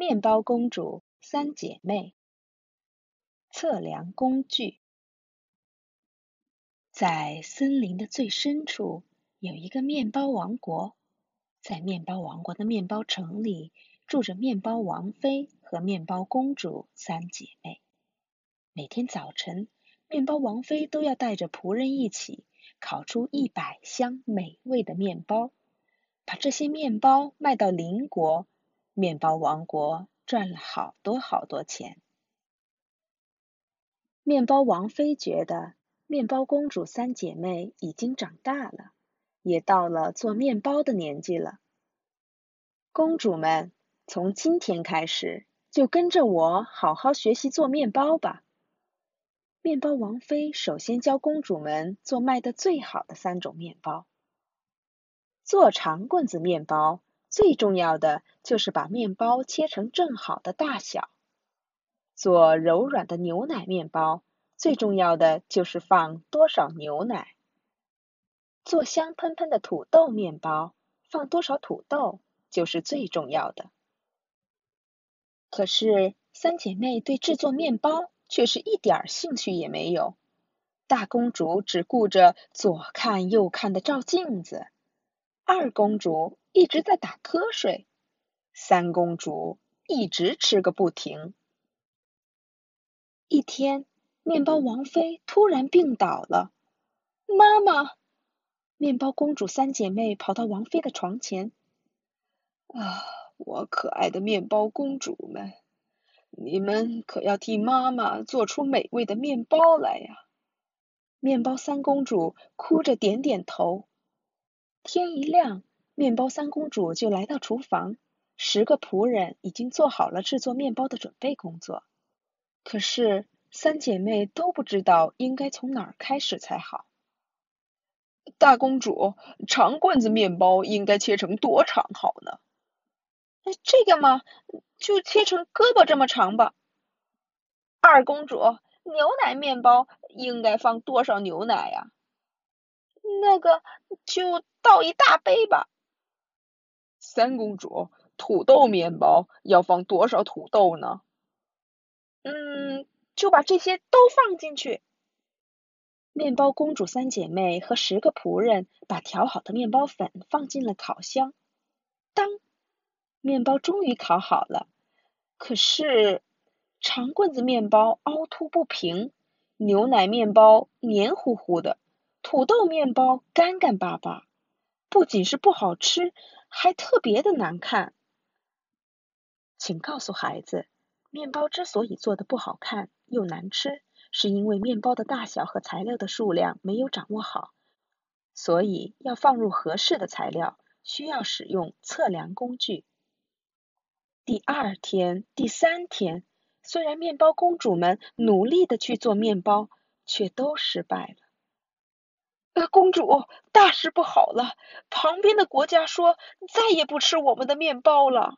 面包公主三姐妹测量工具。在森林的最深处有一个面包王国，在面包王国的面包城里住着面包王妃和面包公主三姐妹。每天早晨，面包王妃都要带着仆人一起烤出一百箱美味的面包，把这些面包卖到邻国。面包王国赚了好多好多钱。面包王妃觉得面包公主三姐妹已经长大了，也到了做面包的年纪了。公主们，从今天开始就跟着我好好学习做面包吧。面包王妃首先教公主们做卖的最好的三种面包：做长棍子面包。最重要的就是把面包切成正好的大小。做柔软的牛奶面包，最重要的就是放多少牛奶。做香喷喷的土豆面包，放多少土豆就是最重要的。可是三姐妹对制作面包却是一点兴趣也没有。大公主只顾着左看右看的照镜子，二公主。一直在打瞌睡，三公主一直吃个不停。一天，面包王妃突然病倒了。妈妈，面包公主三姐妹跑到王妃的床前。啊，我可爱的面包公主们，你们可要替妈妈做出美味的面包来呀！面包三公主哭着点点头。天一亮。面包三公主就来到厨房，十个仆人已经做好了制作面包的准备工作。可是三姐妹都不知道应该从哪儿开始才好。大公主，长棍子面包应该切成多长好呢？这个嘛，就切成胳膊这么长吧。二公主，牛奶面包应该放多少牛奶呀？那个就倒一大杯吧。三公主，土豆面包要放多少土豆呢？嗯，就把这些都放进去。面包公主三姐妹和十个仆人把调好的面包粉放进了烤箱。当，面包终于烤好了。可是，长棍子面包凹凸不平，牛奶面包黏糊糊的，土豆面包干干巴巴。不仅是不好吃。还特别的难看，请告诉孩子，面包之所以做的不好看又难吃，是因为面包的大小和材料的数量没有掌握好，所以要放入合适的材料，需要使用测量工具。第二天、第三天，虽然面包公主们努力的去做面包，却都失败了。公主，大事不好了！旁边的国家说再也不吃我们的面包了。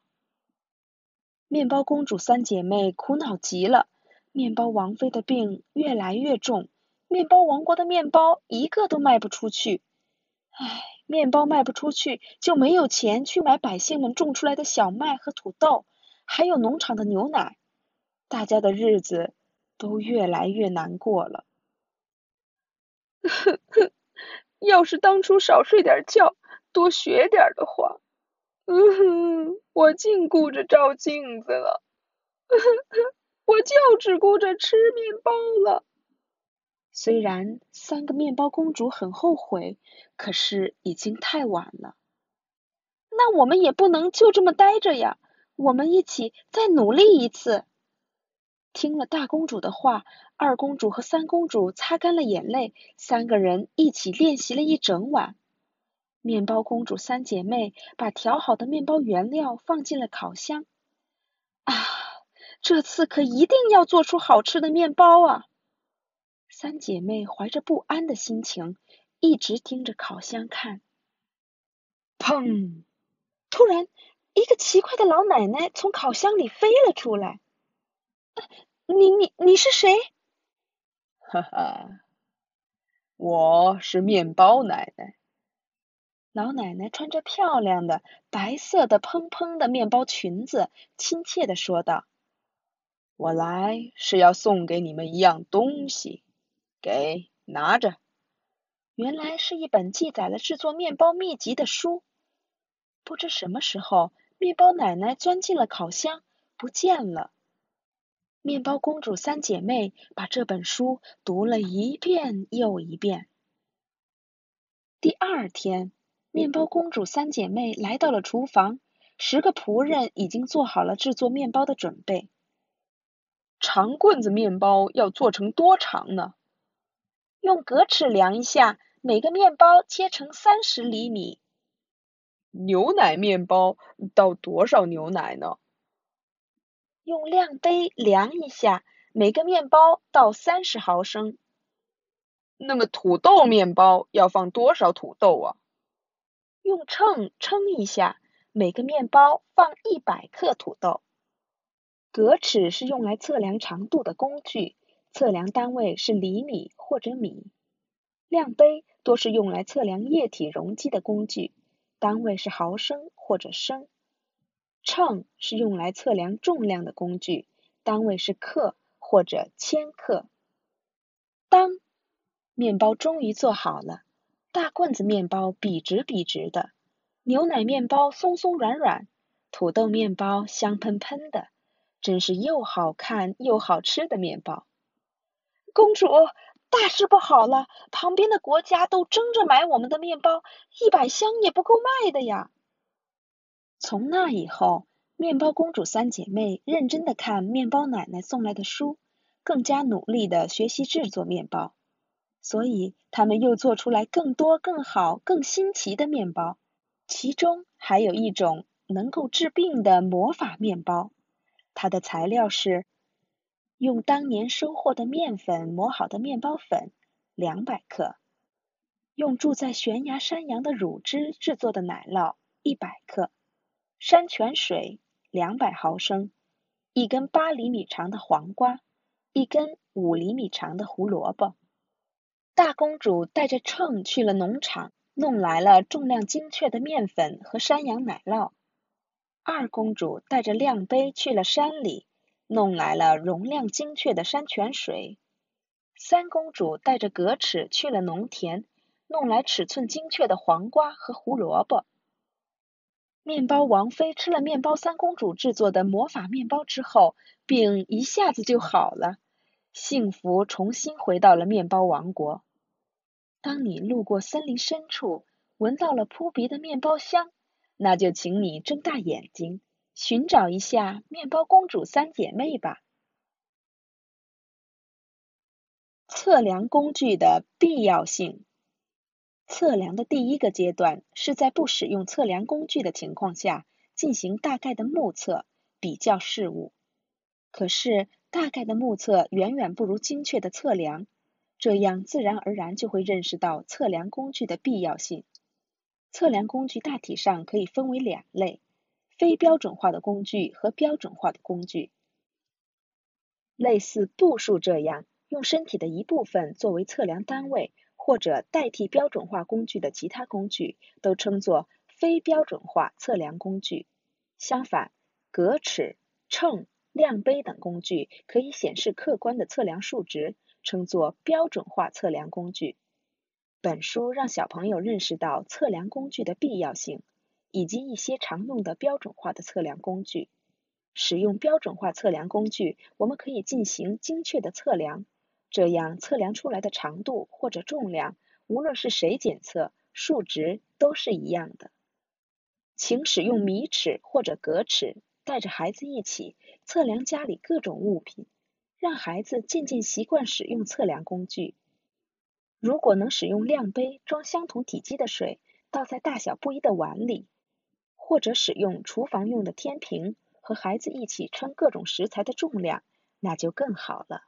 面包公主三姐妹苦恼极了。面包王妃的病越来越重，面包王国的面包一个都卖不出去。唉，面包卖不出去，就没有钱去买百姓们种出来的小麦和土豆，还有农场的牛奶。大家的日子都越来越难过了。要是当初少睡点觉，多学点的话，嗯哼，我净顾着照镜子了，我就只顾着吃面包了。虽然三个面包公主很后悔，可是已经太晚了。那我们也不能就这么待着呀，我们一起再努力一次。听了大公主的话，二公主和三公主擦干了眼泪，三个人一起练习了一整晚。面包公主三姐妹把调好的面包原料放进了烤箱。啊，这次可一定要做出好吃的面包啊！三姐妹怀着不安的心情，一直盯着烤箱看。砰！突然，一个奇怪的老奶奶从烤箱里飞了出来。你你你是谁？哈哈，我是面包奶奶。老奶奶穿着漂亮的白色的蓬蓬的面包裙子，亲切的说道：“我来是要送给你们一样东西，给拿着。”原来是一本记载了制作面包秘籍的书。不知什么时候，面包奶奶钻进了烤箱，不见了。面包公主三姐妹把这本书读了一遍又一遍。第二天。面包公主三姐妹来到了厨房，十个仆人已经做好了制作面包的准备。长棍子面包要做成多长呢？用格尺量一下，每个面包切成三十厘米。牛奶面包倒多少牛奶呢？用量杯量一下，每个面包倒三十毫升。那么土豆面包要放多少土豆啊？用秤称一下，每个面包放一百克土豆。格尺是用来测量长度的工具，测量单位是厘米或者米。量杯多是用来测量液体容积的工具，单位是毫升或者升。秤是用来测量重量的工具，单位是克或者千克。当面包终于做好了。大棍子面包笔直笔直的，牛奶面包松松软软，土豆面包香喷喷的，真是又好看又好吃的面包。公主，大事不好了！旁边的国家都争着买我们的面包，一百箱也不够卖的呀。从那以后，面包公主三姐妹认真的看面包奶奶送来的书，更加努力的学习制作面包。所以，他们又做出来更多、更好、更新奇的面包，其中还有一种能够治病的魔法面包。它的材料是用当年收获的面粉磨好的面包粉两百克，用住在悬崖山羊的乳汁制作的奶酪一百克，山泉水两百毫升，一根八厘米长的黄瓜，一根五厘米长的胡萝卜。大公主带着秤去了农场，弄来了重量精确的面粉和山羊奶酪。二公主带着量杯去了山里，弄来了容量精确的山泉水。三公主带着格尺去了农田，弄来尺寸精确的黄瓜和胡萝卜。面包王妃吃了面包三公主制作的魔法面包之后，病一下子就好了，幸福重新回到了面包王国。当你路过森林深处，闻到了扑鼻的面包香，那就请你睁大眼睛，寻找一下面包公主三姐妹吧。测量工具的必要性。测量的第一个阶段是在不使用测量工具的情况下进行大概的目测，比较事物。可是，大概的目测远远不如精确的测量。这样自然而然就会认识到测量工具的必要性。测量工具大体上可以分为两类：非标准化的工具和标准化的工具。类似步数这样用身体的一部分作为测量单位，或者代替标准化工具的其他工具，都称作非标准化测量工具。相反，格尺、秤、量杯等工具可以显示客观的测量数值。称作标准化测量工具。本书让小朋友认识到测量工具的必要性，以及一些常用的标准化的测量工具。使用标准化测量工具，我们可以进行精确的测量，这样测量出来的长度或者重量，无论是谁检测，数值都是一样的。请使用米尺或者格尺，带着孩子一起测量家里各种物品。让孩子渐渐习惯使用测量工具。如果能使用量杯装相同体积的水，倒在大小不一的碗里，或者使用厨房用的天平和孩子一起称各种食材的重量，那就更好了。